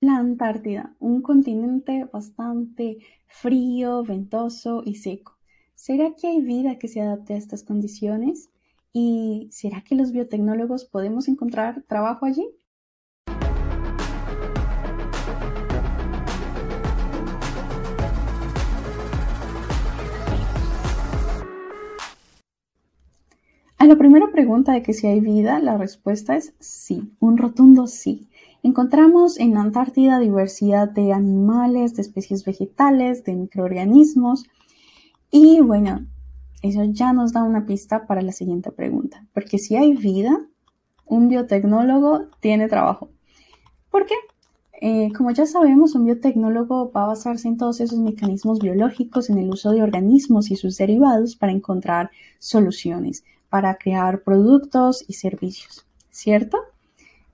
La Antártida, un continente bastante frío, ventoso y seco. ¿Será que hay vida que se adapte a estas condiciones? ¿Y será que los biotecnólogos podemos encontrar trabajo allí? A la primera pregunta de que si hay vida, la respuesta es sí, un rotundo sí. Encontramos en Antártida diversidad de animales, de especies vegetales, de microorganismos y bueno, eso ya nos da una pista para la siguiente pregunta, porque si hay vida, un biotecnólogo tiene trabajo. ¿Por qué? Eh, como ya sabemos, un biotecnólogo va a basarse en todos esos mecanismos biológicos, en el uso de organismos y sus derivados para encontrar soluciones, para crear productos y servicios, ¿cierto?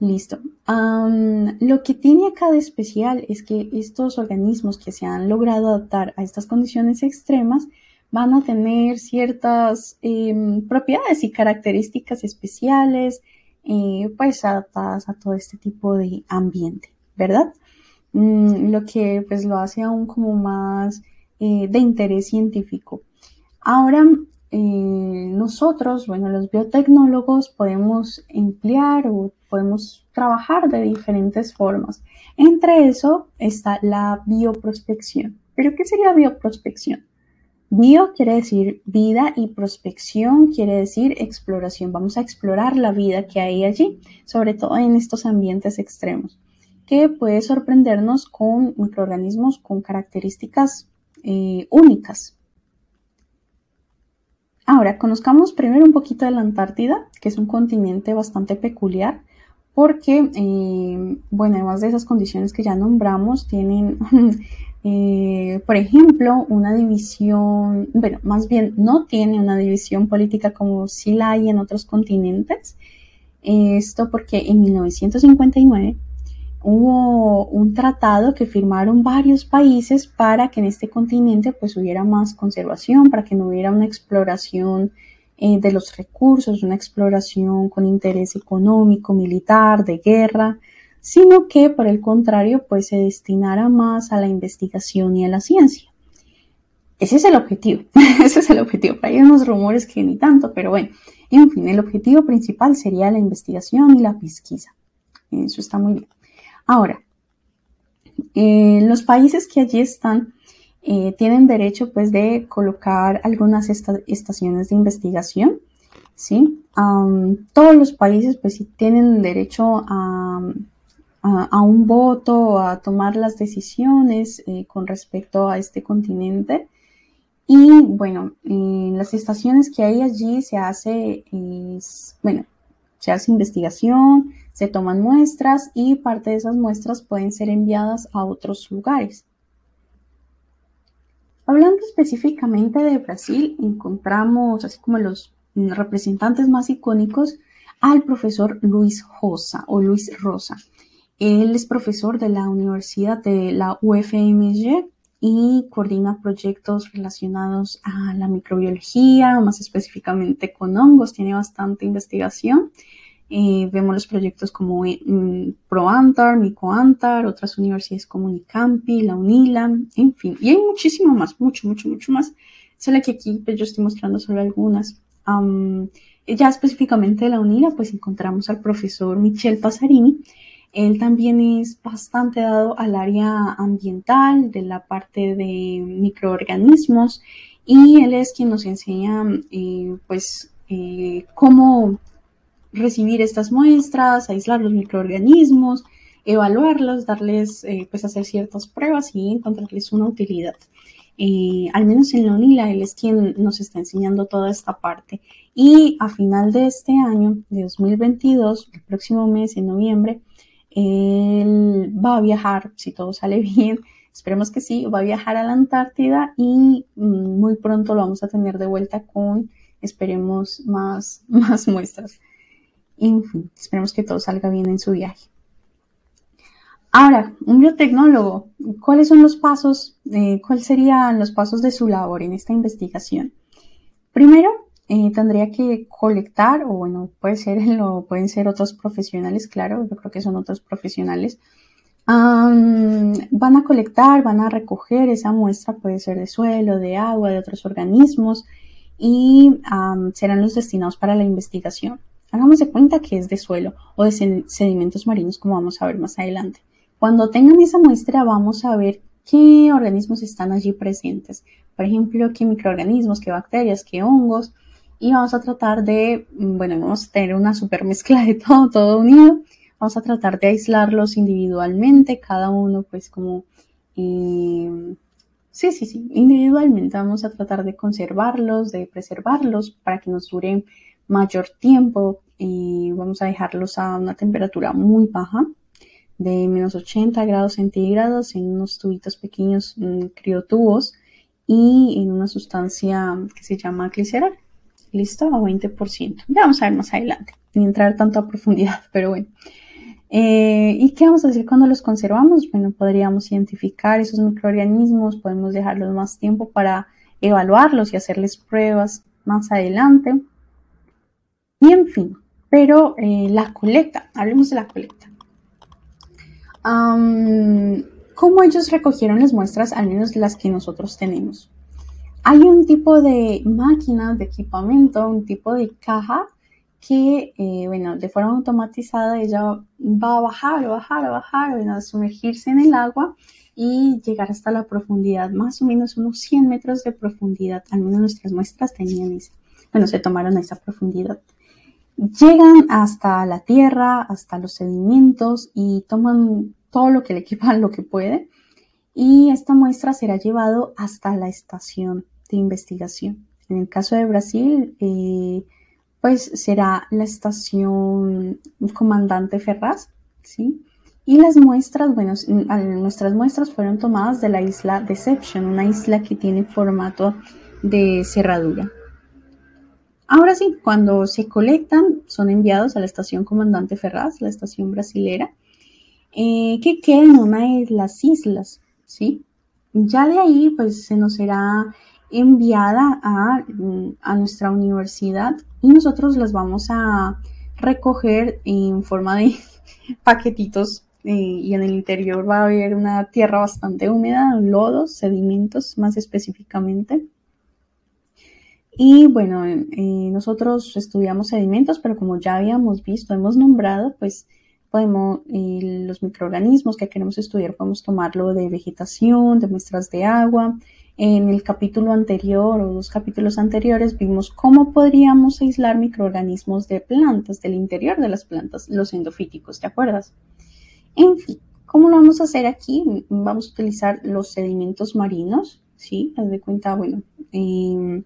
Listo. lo que tiene acá de especial es que estos organismos que se han logrado adaptar a estas condiciones extremas van a tener ciertas em, propiedades y características especiales, eh, pues adaptadas a todo este tipo de ambiente, ¿verdad? Mm, lo que pues lo hace aún como más eh, de interés científico. Ahora, eh, nosotros, bueno, los biotecnólogos podemos emplear o podemos trabajar de diferentes formas. Entre eso está la bioprospección. ¿Pero qué sería bioprospección? Bio quiere decir vida y prospección quiere decir exploración. Vamos a explorar la vida que hay allí, sobre todo en estos ambientes extremos, que puede sorprendernos con microorganismos con características eh, únicas. Ahora, conozcamos primero un poquito de la Antártida, que es un continente bastante peculiar, porque, eh, bueno, además de esas condiciones que ya nombramos, tienen, eh, por ejemplo, una división, bueno, más bien no tiene una división política como sí la hay en otros continentes. Esto porque en 1959 hubo un tratado que firmaron varios países para que en este continente pues hubiera más conservación, para que no hubiera una exploración eh, de los recursos, una exploración con interés económico, militar, de guerra, sino que por el contrario pues se destinara más a la investigación y a la ciencia. Ese es el objetivo, ese es el objetivo. Hay unos rumores que ni tanto, pero bueno, en fin, el objetivo principal sería la investigación y la pesquisa. Eso está muy bien. Ahora, eh, los países que allí están eh, tienen derecho pues de colocar algunas estaciones de investigación, ¿sí? todos los países pues sí tienen derecho a, un voto, a tomar las decisiones eh, con respecto a este continente. Y bueno, en las estaciones que hay allí se hace, bueno, se hace investigación, se toman muestras y parte de esas muestras pueden ser enviadas a otros lugares. Hablando específicamente de Brasil, encontramos, así como los representantes más icónicos, al profesor Luis Rosa o Luis Rosa. Él es profesor de la Universidad de la UFMG y coordina proyectos relacionados a la microbiología, más específicamente con hongos, tiene bastante investigación eh, vemos los proyectos como mm, ProAntar, MicoAntar, otras universidades como Unicampi, la UNILA, en fin. Y hay muchísimo más, mucho, mucho, mucho más. Solo que aquí pues, yo estoy mostrando solo algunas. ya específicamente de la UNILA, pues encontramos al profesor Michel Pasarini. Él también es bastante dado al área ambiental, de la parte de microorganismos, y él es quien nos enseña, eh, pues, eh, cómo recibir estas muestras, aislar los microorganismos, evaluarlos, darles, eh, pues hacer ciertas pruebas y encontrarles una utilidad. Eh, al menos en la UNILA, él es quien nos está enseñando toda esta parte. Y a final de este año, de 2022, el próximo mes, en noviembre, él va a viajar, si todo sale bien, esperemos que sí, va a viajar a la Antártida y mm, muy pronto lo vamos a tener de vuelta con, esperemos, más, más muestras. En fin, esperemos que todo salga bien en su viaje. Ahora, un biotecnólogo, ¿cuáles son los pasos? Eh, ¿Cuáles serían los pasos de su labor en esta investigación? Primero, eh, tendría que colectar, o bueno, puede ser, pueden ser otros profesionales, claro, yo creo que son otros profesionales, van a colectar, van a recoger esa muestra, puede ser de suelo, de agua, de otros organismos, y serán los destinados para la investigación. Hagamos de cuenta que es de suelo o de sedimentos marinos, como vamos a ver más adelante. Cuando tengan esa muestra, vamos a ver qué organismos están allí presentes. Por ejemplo, qué microorganismos, qué bacterias, qué hongos. Y vamos a tratar de, bueno, vamos a tener una super mezcla de todo, todo unido. Vamos a tratar de aislarlos individualmente, cada uno pues como... Eh, sí, sí, sí, individualmente vamos a tratar de conservarlos, de preservarlos para que nos duren mayor tiempo y vamos a dejarlos a una temperatura muy baja de menos 80 grados centígrados en unos tubitos pequeños, criotubos y en una sustancia que se llama glicerol. Listo, a 20%. Ya vamos a ver más adelante, ni entrar tanto a profundidad, pero bueno. Eh, ¿Y qué vamos a hacer cuando los conservamos? Bueno, podríamos identificar esos microorganismos, podemos dejarlos más tiempo para evaluarlos y hacerles pruebas más adelante. Y en fin, pero eh, la colecta, hablemos de la colecta. ¿Cómo ellos recogieron las muestras, al menos las que nosotros tenemos? Hay un tipo de máquina, de equipamiento, un tipo de caja que, eh, bueno, de forma automatizada ella va a bajar, bajar, bajar, bueno, a sumergirse en el agua y llegar hasta la profundidad, más o menos unos 100 metros de profundidad. Al menos nuestras muestras tenían esa, bueno, se tomaron a esa profundidad. Llegan hasta la tierra, hasta los sedimentos y toman todo lo que le equipan, lo que puede. Y esta muestra será llevado hasta la estación de investigación. En el caso de Brasil, eh, pues será la estación Comandante Ferraz, ¿sí? Y las muestras, bueno, nuestras muestras fueron tomadas de la isla Deception, una isla que tiene formato de cerradura. Ahora sí, cuando se colectan, son enviados a la estación Comandante Ferraz, la estación brasilera, eh, que queda en una de las islas, ¿sí? Ya de ahí, pues se nos será enviada a, a nuestra universidad y nosotros las vamos a recoger en forma de paquetitos eh, y en el interior va a haber una tierra bastante húmeda, lodos, sedimentos más específicamente. Y bueno, eh, nosotros estudiamos sedimentos, pero como ya habíamos visto, hemos nombrado, pues podemos, eh, los microorganismos que queremos estudiar, podemos tomarlo de vegetación, de muestras de agua. En el capítulo anterior o dos capítulos anteriores vimos cómo podríamos aislar microorganismos de plantas, del interior de las plantas, los endofíticos, ¿te acuerdas? En fin, ¿cómo lo vamos a hacer aquí? Vamos a utilizar los sedimentos marinos, ¿sí? Haz de cuenta, bueno, eh,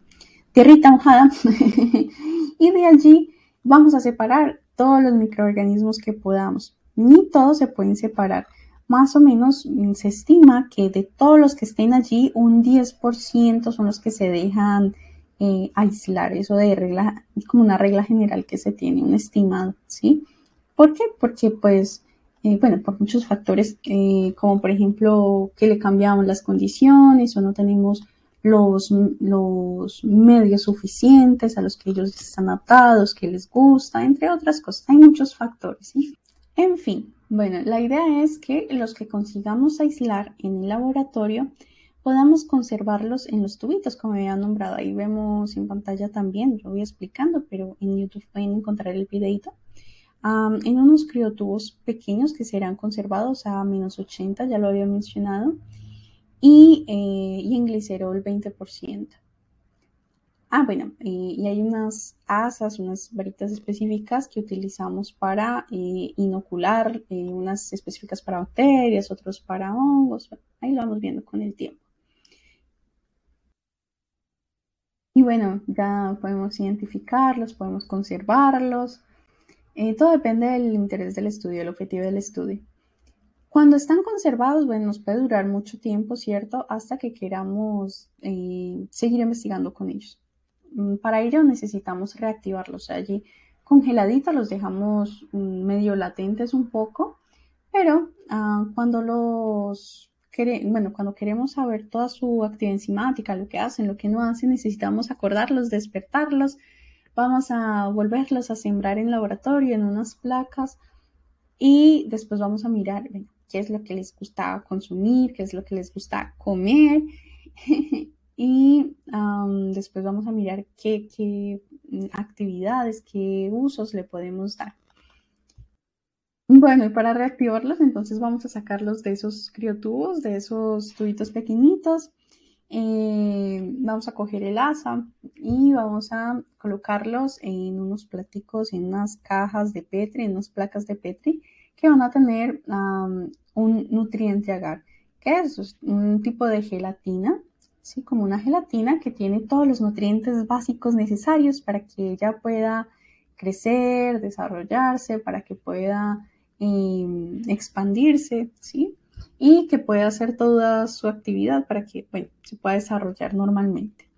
tierrita mojada. y de allí vamos a separar todos los microorganismos que podamos. Ni todos se pueden separar. Más o menos mm, se estima que de todos los que estén allí, un 10% son los que se dejan eh, aislar. Eso de regla, como una regla general que se tiene, un estimado, ¿sí? ¿Por qué? Porque pues, eh, bueno, por muchos factores, eh, como por ejemplo que le cambiamos las condiciones o no tenemos los, medios suficientes a los que ellos están adaptados, que les gusta, entre otras cosas. Hay muchos factores. En fin, bueno, la idea es que los que consigamos aislar en el laboratorio podamos conservarlos en los tubitos, como había nombrado. Ahí vemos en pantalla también, lo voy explicando, pero en YouTube pueden encontrar el videito. en unos criotubos pequeños que serán conservados a menos 80, ya lo había mencionado y, eh, en glicerol 20%. Ah, bueno, y hay unas asas, unas varitas específicas que utilizamos para eh, inocular, eh, unas específicas para bacterias, otros para hongos. ahí lo vamos viendo con el tiempo. Y bueno, ya podemos identificarlos, podemos conservarlos. todo depende del interés del estudio, el objetivo del estudio. Cuando están conservados, bueno, nos puede durar mucho tiempo, ¿cierto? Hasta que queramos eh, seguir investigando con ellos. Mm, para ello necesitamos reactivarlos. Allí congeladitos los dejamos mm, medio latentes un poco, pero ah, cuando los bueno, cuando queremos saber toda su actividad enzimática, lo que hacen, lo que no hacen, necesitamos acordarlos, despertarlos. Vamos a volverlos a sembrar en laboratorio, en unas placas, y después vamos a mirar, qué es lo que les gusta consumir, qué es lo que les gusta comer. y después vamos a mirar qué, qué actividades, qué usos le podemos dar. Bueno, y para reactivarlos, entonces vamos a sacarlos de esos criotubos, de esos tubitos pequeñitos. Eh, vamos a coger el asa y vamos a colocarlos en unos platicos, en unas cajas de Petri, en unas placas de Petri que van a tener un nutriente agar, que es un tipo de gelatina, ¿sí? como una gelatina que tiene todos los nutrientes básicos necesarios para que ella pueda crecer, desarrollarse, para que pueda Em, expandirse, ¿sí? Y que pueda hacer toda su actividad para que, bueno, se pueda desarrollar normalmente.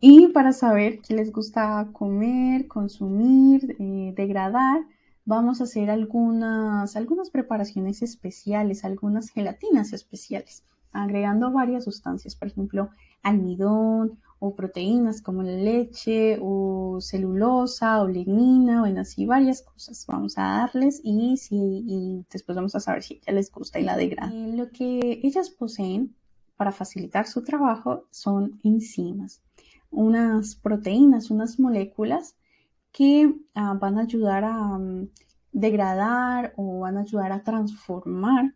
Y para saber qué les gusta comer, consumir, eh, degradar, vamos a hacer algunas, algunas preparaciones especiales, algunas gelatinas especiales, agregando varias sustancias, por ejemplo, almidón o proteínas como la leche o celulosa o lignina, bueno, así varias cosas vamos a darles y, si, y después vamos a saber si ya les gusta y la degradan. Lo que ellas poseen para facilitar su trabajo son enzimas, unas proteínas, unas moléculas que ah, van a ayudar a mm, degradar o van a ayudar a transformar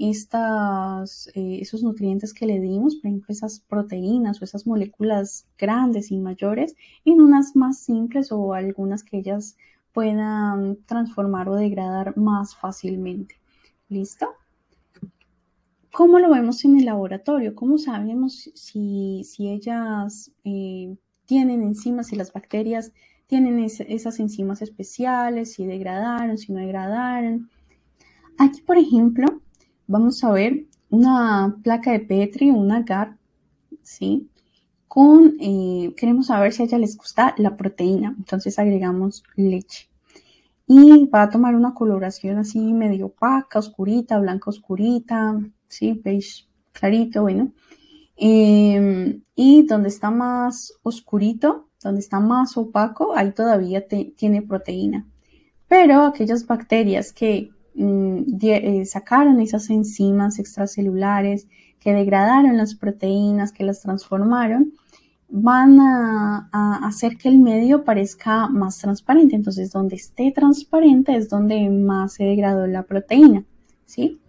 estas, eh, nutrientes que le dimos, por ejemplo, esas proteínas o esas moléculas grandes y mayores, en unas más simples o algunas que ellas puedan transformar o degradar más fácilmente. ¿Listo? ¿Cómo lo vemos en el laboratorio? ¿Cómo sabemos si, ellas eh, tienen enzimas, si las bacterias tienen esas enzimas especiales, si degradaron, si no degradaron? Aquí, por ejemplo, vamos a ver una placa de Petri, un agar, ¿sí? Con, eh, queremos saber si a ella les gusta la proteína, entonces agregamos leche. Y va a tomar una coloración así medio opaca, oscurita, blanca oscurita, ¿sí? Beige clarito, bueno. Em, y donde está más oscurito, donde está más opaco, ahí todavía tiene proteína. Pero aquellas bacterias que sacaron esas enzimas extracelulares que degradaron las proteínas, que las transformaron, van a, hacer que el medio parezca más transparente. Entonces, donde esté transparente es donde más se degradó la proteína, ¿sí?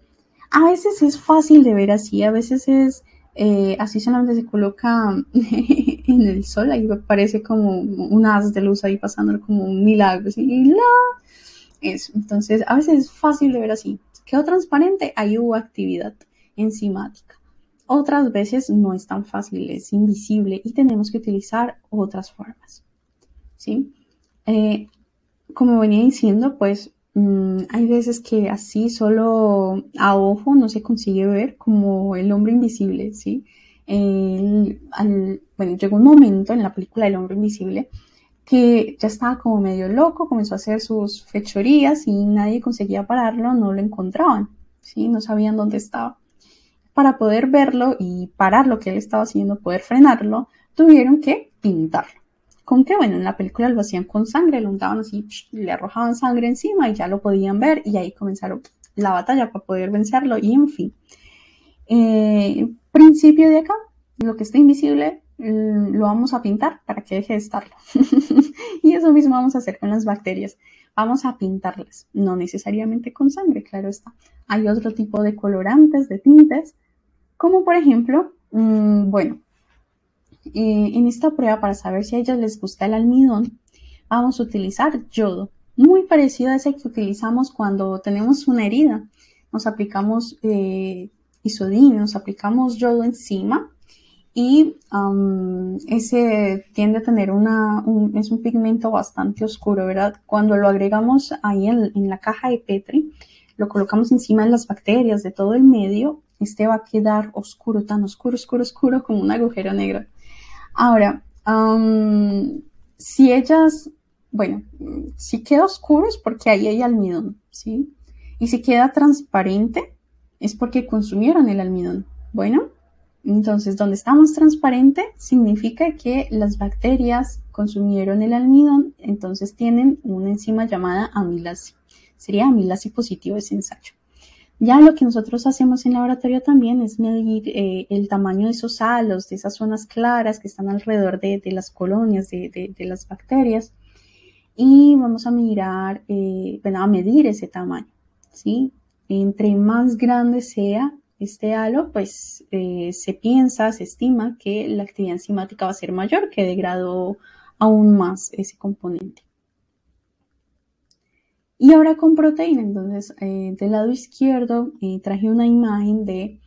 A veces es fácil de ver así, a veces es eh, así solamente se coloca en el sol, ahí parece como un haz de luz ahí pasando como un milagro, la eso. Entonces, a veces es fácil de ver así. Quedó transparente, ahí hubo actividad enzimática. Otras veces no es tan fácil, es invisible y tenemos que utilizar otras formas. ¿Sí? Eh, como venía diciendo, pues mm, hay veces que así solo a ojo no se consigue ver como el hombre invisible, ¿sí? bueno, llegó un momento en la película El hombre invisible que ya estaba como medio loco, comenzó a hacer sus fechorías y nadie conseguía pararlo, no lo encontraban, ¿sí? no sabían dónde estaba. Para poder verlo y parar lo que él estaba haciendo, poder frenarlo, tuvieron que pintarlo. ¿Con qué? Bueno, en la película lo hacían con sangre, lo untaban así, le arrojaban sangre encima y ya lo podían ver y ahí comenzaron la batalla para poder vencerlo y en fin. Eh, principio de acá, lo que está invisible Mm, lo vamos a pintar para que deje de estarlo. y eso mismo vamos a hacer con las bacterias. Vamos a pintarlas, no necesariamente con sangre, claro está. Hay otro tipo de colorantes, de tintes, como por ejemplo, mm, bueno, eh, en esta prueba para saber si a ellos les gusta el almidón, vamos a utilizar yodo, muy parecido a ese que utilizamos cuando tenemos una herida. Nos aplicamos eh, isodina, nos aplicamos yodo encima y ese tiende a tener una, un, es un pigmento bastante oscuro, ¿verdad? Cuando lo agregamos ahí en, la caja de Petri, lo colocamos encima de las bacterias de todo el medio, este va a quedar oscuro, tan oscuro, oscuro, oscuro como un agujero negro. Ahora, si ellas, bueno, si queda oscuro es porque ahí hay almidón, ¿sí? Y si queda transparente es porque consumieron el almidón. Bueno, entonces, donde estamos transparente significa que las bacterias consumieron el almidón, entonces tienen una enzima llamada amilasa. Sería amilasa positivo ese ensayo. Ya lo que nosotros hacemos en laboratorio también es medir eh, el tamaño de esos halos, de esas zonas claras que están alrededor de, las colonias de, las bacterias. Y vamos a mirar, eh, a medir ese tamaño, ¿sí? Entre más grande sea este halo, pues eh, se piensa, se estima que la actividad enzimática va a ser mayor, que degradó aún más ese componente. Y ahora con proteína, entonces eh, del lado izquierdo eh, traje una imagen de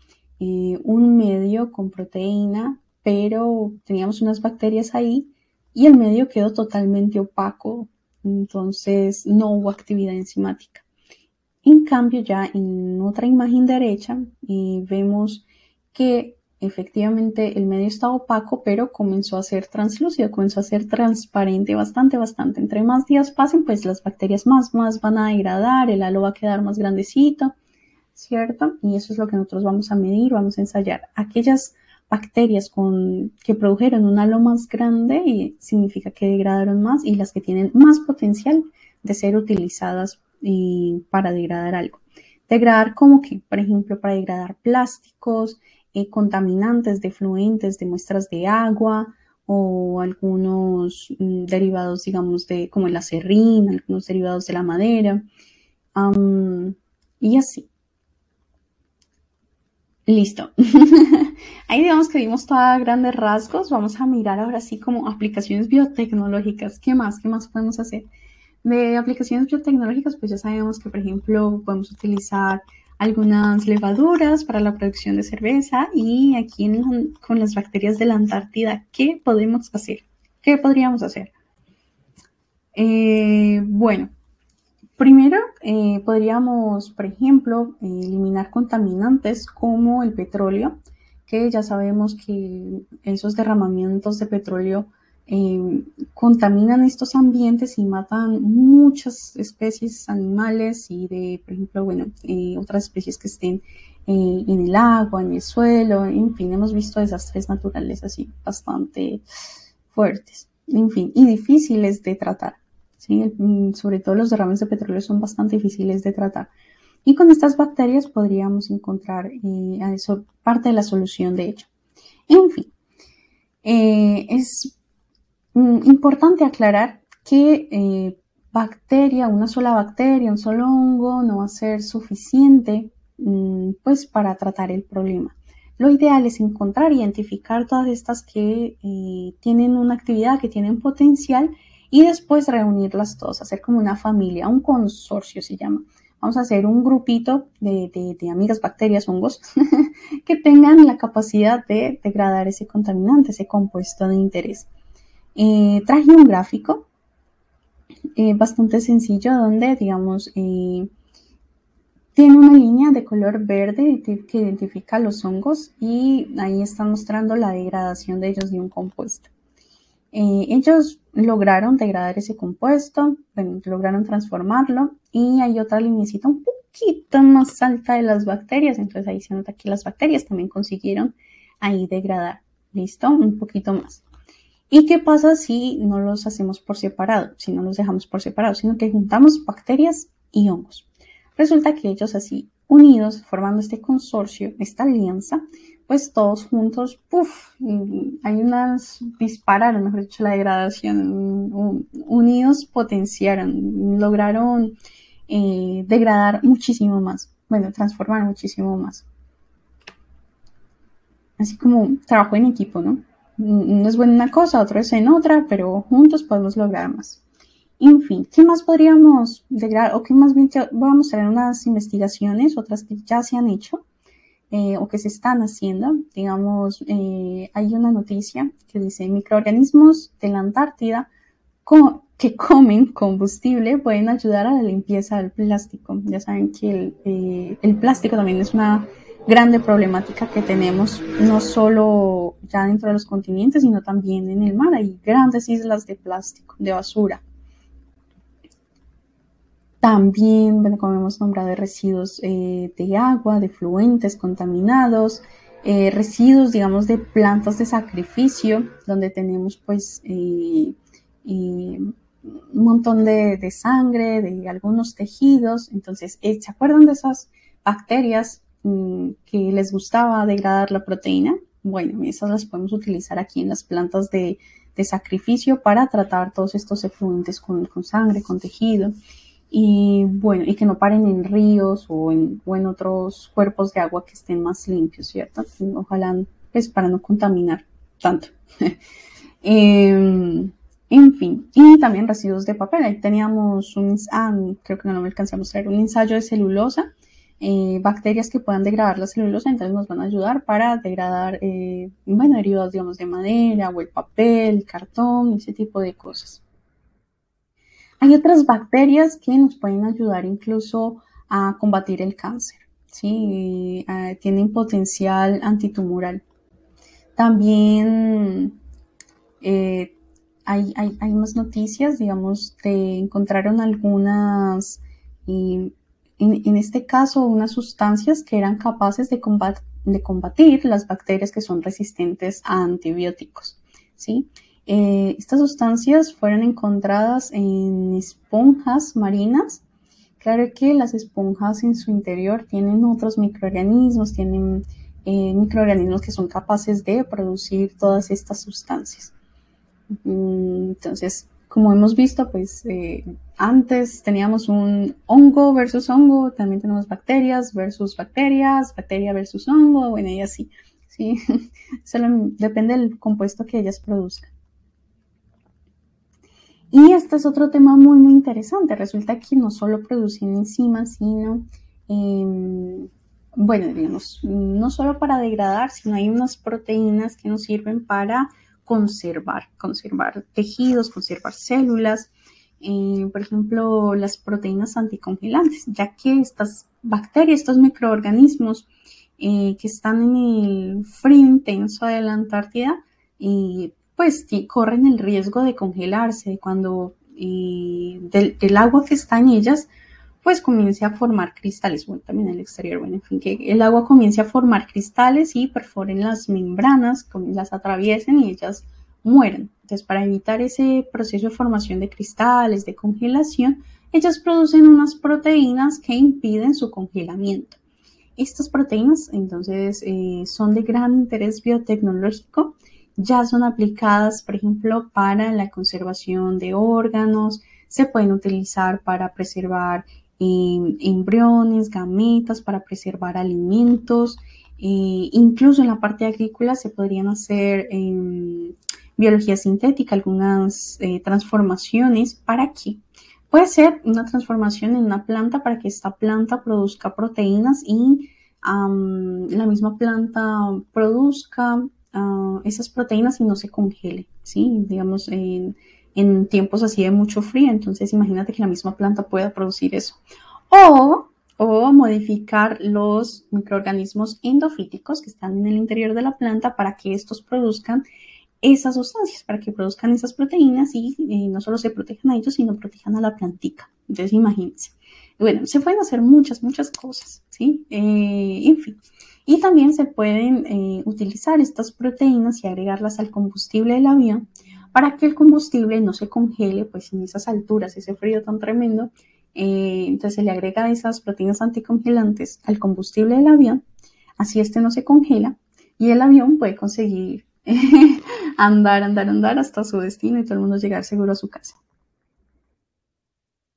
un medio con proteína, pero teníamos unas bacterias ahí y el medio quedó totalmente opaco, entonces no hubo actividad enzimática. En cambio, ya en otra imagen derecha vemos que efectivamente el medio estaba opaco, pero comenzó a ser translúcido, comenzó a ser transparente bastante, bastante. Entre más días pasen, pues las bacterias más, más van a degradar, el halo va a quedar más grandecito, ¿cierto? Y eso es lo que nosotros vamos a medir, vamos a ensayar. Aquellas bacterias con, que produjeron un halo más grande y significa que degradaron más y las que tienen más potencial de ser utilizadas para degradar algo. Degradar como que, por ejemplo, para degradar plásticos, eh, contaminantes de fluentes, de muestras de agua o algunos mm, derivados, digamos, de como el acerrín, algunos derivados de la madera y así. Listo. Ahí digamos que vimos todos grandes rasgos. Vamos a mirar ahora sí como aplicaciones biotecnológicas. ¿Qué más? ¿Qué más podemos hacer? De aplicaciones biotecnológicas, pues ya sabemos que, por ejemplo, podemos utilizar algunas levaduras para la producción de cerveza y aquí con las bacterias de la Antártida, ¿qué podemos hacer? ¿Qué podríamos hacer? Eh, bueno, primero eh, podríamos, por ejemplo, eliminar contaminantes como el petróleo, que ya sabemos que esos derramamientos de petróleo eh, contaminan estos ambientes y matan muchas especies animales y de, por ejemplo, bueno, eh, otras especies que estén eh, en el agua, en el suelo, en fin, hemos visto desastres naturales así bastante fuertes, en fin, y difíciles de tratar. ¿sí? Mm, sobre todo los derrames de petróleo son bastante difíciles de tratar. Y con estas bacterias podríamos encontrar eso, parte de la solución, de hecho. En fin, es importante aclarar que eh, bacteria, una sola bacteria, un solo hongo no va a ser suficiente mm, pues para tratar el problema. Lo ideal es encontrar, identificar todas estas que eh, tienen una actividad, que tienen potencial y después reunirlas todas, hacer como una familia, un consorcio se llama. Vamos a hacer un grupito de, de amigas bacterias, hongos, que tengan la capacidad de degradar ese contaminante, ese compuesto de interés. Eh, traje un gráfico eh, bastante sencillo donde, digamos, eh, tiene una línea de color verde que identifica los hongos y ahí está mostrando la degradación de ellos de un compuesto. ellos lograron degradar ese compuesto, lograron transformarlo y hay otra linecita un poquito más alta de las bacterias, entonces ahí se nota que las bacterias también consiguieron ahí degradar, ¿listo? Un poquito más. ¿Y qué pasa si no los hacemos por separado? Si no los dejamos por separado, sino que juntamos bacterias y hongos. Resulta que ellos así unidos, formando este consorcio, esta alianza, pues todos juntos, puff, hay unas, dispararon, mejor dicho, la degradación, unidos potenciaron, lograron eh, degradar muchísimo más, bueno, transformar muchísimo más. Así como trabajo en equipo, ¿no? No es buena una cosa, otra es en otra, pero juntos podemos lograr más. En fin, ¿qué más podríamos lograr? O qué más bien voy a mostrar unas investigaciones, otras que ya se han hecho eh, o que se están haciendo. Digamos, eh, hay una noticia que dice microorganismos de la Antártida que comen combustible pueden ayudar a la limpieza del plástico. Ya saben que el, eh, el plástico también es una grande problemática que tenemos, no solo ya dentro de los continentes, sino también en el mar. Hay grandes islas de plástico, de basura. También, bueno, como hemos nombrado, de residuos eh, de agua, de fluentes contaminados, eh, residuos, digamos, de plantas de sacrificio, donde tenemos pues eh, un montón de, de, sangre, de algunos tejidos. Entonces, ¿se acuerdan de esas bacterias que les gustaba degradar la proteína. Bueno, esas las podemos utilizar aquí en las plantas de, sacrificio para tratar todos estos efluentes con, sangre, con tejido. Y bueno, y que no paren en ríos o en, o otros cuerpos de agua que estén más limpios, ¿cierto? Ojalá, pues para no contaminar tanto. Em, en fin, y también residuos de papel. Ahí teníamos un, ah, creo que no me alcanzamos a mostrar, un ensayo de celulosa, eh, bacterias que puedan degradar la celulosa, entonces nos van a ayudar para degradar, eh, bueno, derivados, digamos, de madera o el papel, el cartón, ese tipo de cosas. Hay otras bacterias que nos pueden ayudar incluso a combatir el cáncer, ¿sí? Eh, tienen potencial antitumoral. También eh, hay, más noticias, digamos, te encontraron algunas, en, este caso, unas sustancias que eran capaces de, de, combatir las bacterias que son resistentes a antibióticos, ¿sí? Eh, estas sustancias fueron encontradas en esponjas marinas. Claro que las esponjas en su interior tienen otros microorganismos, tienen eh, microorganismos que son capaces de producir todas estas sustancias. Mm, entonces, como hemos visto, pues eh, antes teníamos un hongo versus hongo, también tenemos bacterias versus bacterias, bacteria versus hongo, bueno, y así. ¿sí? Solo depende del compuesto que ellas produzcan. Y este es otro tema muy, muy interesante. Resulta que no solo producen enzimas, sino em, bueno, digamos, no solo para degradar, sino hay unas proteínas que nos sirven para conservar, conservar tejidos, conservar células, eh, por ejemplo, las proteínas anticongelantes, ya que estas bacterias, estos microorganismos eh, que están en el frío intenso de la Antártida, eh, pues corren el riesgo de congelarse cuando del, del agua que está en ellas pues comience a formar cristales, bueno, también el exterior, bueno, en fin, que el agua comience a formar cristales y perforen las membranas, las atraviesen y ellas mueren. Entonces, para evitar ese proceso de formación de cristales, de congelación, ellas producen unas proteínas que impiden su congelamiento. Estas proteínas, entonces, eh, son de gran interés biotecnológico, ya son aplicadas, por ejemplo, para la conservación de órganos, se pueden utilizar para preservar embriones, gametas para preservar alimentos. Eh, incluso en la parte agrícola se podrían hacer em, biología sintética, algunas eh, transformaciones. ¿Para qué? Puede ser una transformación en una planta para que esta planta produzca proteínas y la misma planta produzca ah, esas proteínas y no se congele, ¿sí? Digamos, en en tiempos así de mucho frío. Entonces imagínate que la misma planta pueda producir eso. O, o modificar los microorganismos endofíticos que están en el interior de la planta para que estos produzcan esas sustancias, para que produzcan esas proteínas y no solo se protejan a ellos, sino protejan a la plantica. Entonces imagínense. Bueno, se pueden hacer muchas, muchas cosas, ¿sí? Eh, en fin. Y también se pueden eh, utilizar estas proteínas y agregarlas al combustible del avión para que el combustible no se congele, pues en esas alturas, ese frío tan tremendo, eh, entonces se le agrega esas proteínas anticongelantes al combustible del avión, así este no se congela y el avión puede conseguir andar, andar, andar hasta su destino y todo el mundo llegar seguro a su casa.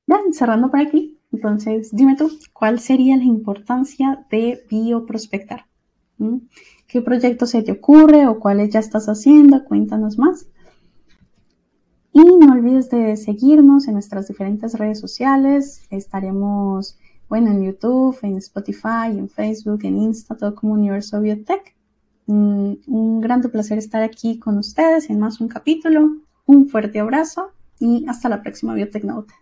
Bien, cerrando por aquí, entonces dime tú, ¿cuál sería la importancia de bioprospectar? ¿Mm? ¿Qué proyecto se te ocurre o cuáles ya estás haciendo? Cuéntanos más. Y no olvides de seguirnos en nuestras diferentes redes sociales. Estaremos, bueno, en YouTube, en Spotify, en Facebook, en Insta, todo como Universo Biotech. Mm, un gran placer estar aquí con ustedes en más un capítulo. Un fuerte abrazo y hasta la próxima Biotech Note.